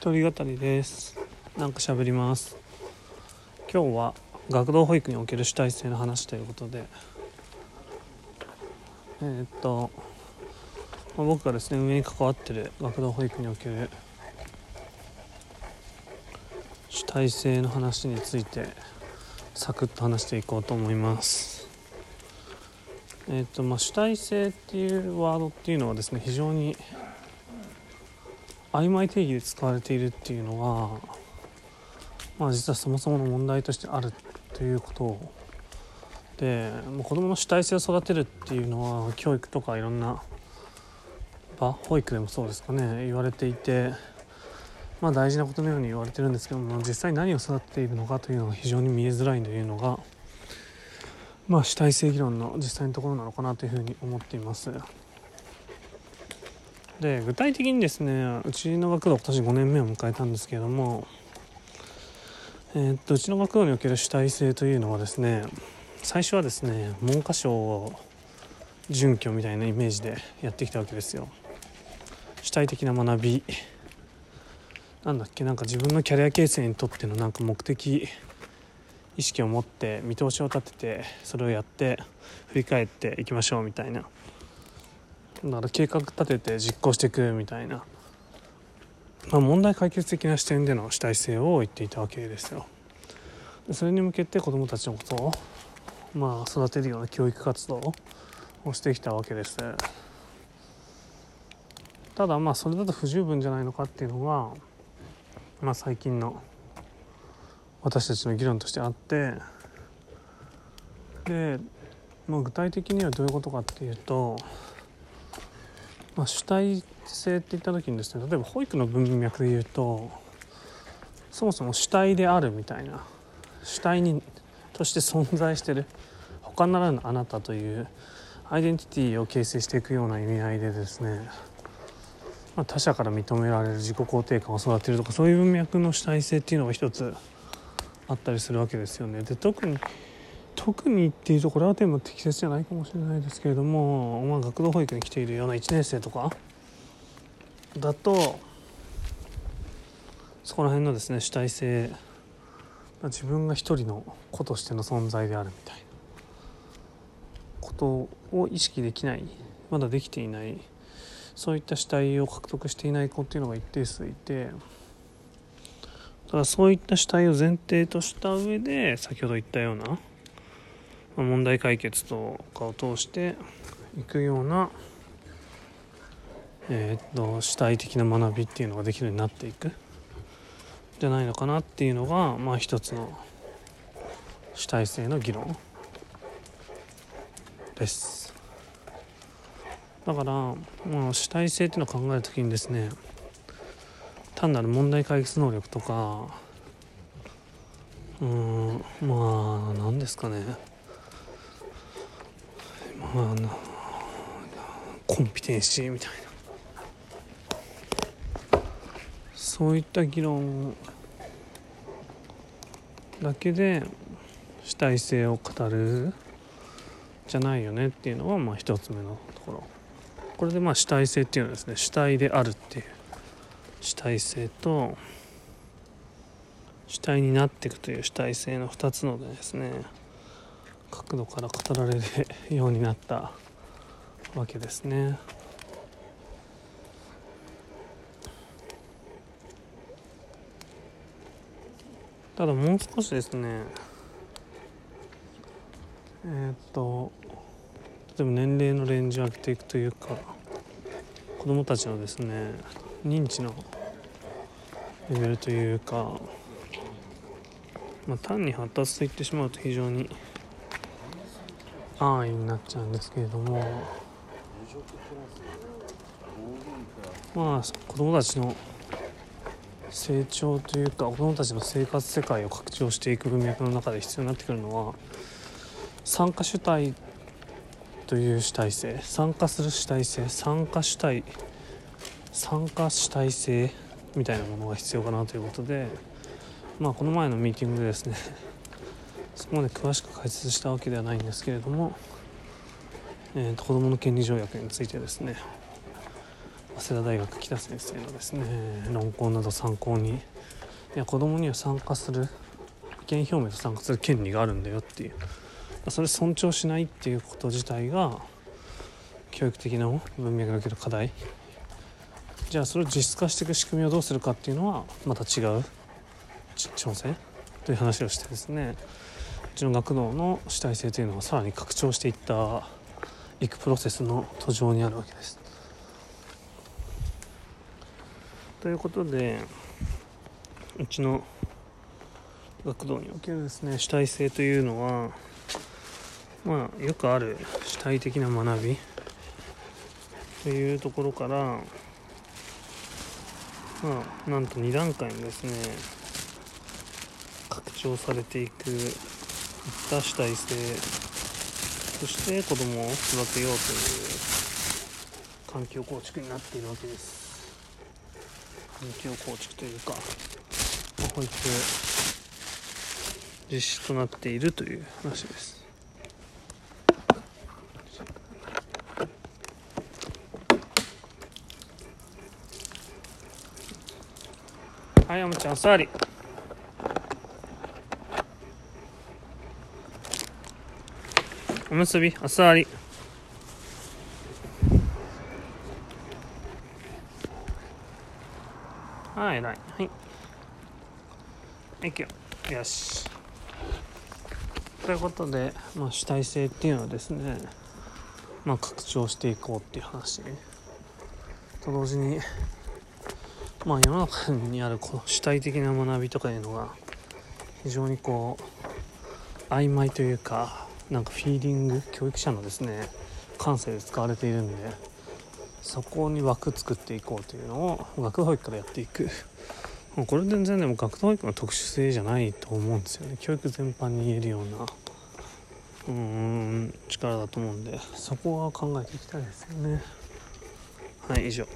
一人語りです。なんか喋ります。今日は学童保育における主体性の話ということで。えー、っと、まあ、僕がですね運営に関わってる学童保育における主体性の話についてサクッと話していこうと思います。えー、っとまあ主体性っていうワードっていうのはですね非常に曖昧定義で使われているっていうのはまあ実はそもそもの問題としてあるということでもう子どもの主体性を育てるっていうのは教育とかいろんな場保育でもそうですかね言われていてまあ大事なことのように言われてるんですけども実際何を育てているのかというのが非常に見えづらいというのがまあ主体性議論の実際のところなのかなというふうに思っています。で具体的にですねうちの学童今年5年目を迎えたんですけれども、えー、っとうちの学童における主体性というのはですね最初はですね文科省を準拠みたいなイメージでやってきたわけですよ。主体的な学び。なんだっけなんか自分のキャリア形成にとってのなんか目的意識を持って見通しを立ててそれをやって振り返っていきましょうみたいな。だから計画立てて実行していくみたいな、まあ、問題解決的な視点での主体性を言っていたわけですよ。それに向けて子どもたちのことを、まあ、育てるような教育活動をしてきたわけです。ただまあそれだと不十分じゃないのかっていうのが、まあ、最近の私たちの議論としてあってで、まあ、具体的にはどういうことかっていうとまあ、主体性って言った時にですね例えば保育の文脈で言うとそもそも主体であるみたいな主体にとして存在してる他ならぬあなたというアイデンティティを形成していくような意味合いでですね、まあ、他者から認められる自己肯定感を育てるとかそういう文脈の主体性っていうのが一つあったりするわけですよね。で特に特にっていうところはでも適切じゃないかもしれないですけれども、まあ、学童保育に来ているような1年生とかだとそこら辺のですね主体性自分が一人の子としての存在であるみたいなことを意識できないまだできていないそういった主体を獲得していない子っていうのが一定数いてただそういった主体を前提とした上で先ほど言ったような問題解決とかを通していくような、えー、っと主体的な学びっていうのができるようになっていく。じゃないのかなっていうのがまあ一つの主体性の議論。です。だから、まあ、主体性っていうのを考える時にですね単なる問題解決能力とかうんまあ何ですかね。あのコンピテンシーみたいな。そういった議論だけで主体性を語るじゃないよねっていうのはまあ一つ目のところ。これでまあ主体性っていうのはですね主体であるっていう主体性と主体になっていくという主体性の2つのですね角度から語られるようになったわけですね。ただもう少しですねえー、っと例えば年齢のレンジを上げていくというか子どもたちのですね認知のレベルというか、まあ、単に発達と言ってしまうと非常に安易になっちゃうんですけれども。まあ子どもたちの成長というか子どもたちの生活世界を拡張していく文脈の中で必要になってくるのは参加主体という主体性参加する主体性参加主体参加主体性みたいなものが必要かなということでまあこの前のミーティングでですねそこまで詳しく解説したわけではないんですけれども、えーと、子どもの権利条約についてですね早稲田大学北先生のですね論考など参考にいや子供には参加する意見表明と参加する権利があるんだよっていうそれ尊重しないっていうこと自体が教育的な文脈における課題。じゃあそれを実質化していく仕組みをどうするかっていうのはまた違う挑戦という話をしてですねうちの学童の主体性というのはさらに拡張していったいくプロセスの途上にあるわけです。ということでうちの学童におけるですね主体性というのはまあよくある主体的な学びというところからまあなんと2段階にですね拡張されていくいった主体性そして子供を育てようという環境構築になっているわけです環境構築というか保育実施となっているという話ですはい、おもちゃん、おさわり。おむすび、おさり。はい、偉い。はい。よ。し。ということで、まあ、主体性っていうのはですね、まあ、拡張していこうっていう話と同時にまあ世の中にあるこの主体的な学びとかいうのが非常にこう曖昧というかなんかフィーリング教育者のですね感性で使われているんでそこに枠作っていこうというのを学保育からやっていく。これ全然でも学童保育の特殊性じゃないと思うんですよね。教育全般に言えるようなうーん力だと思うんでそこは考えていきたいですよね。はい以上。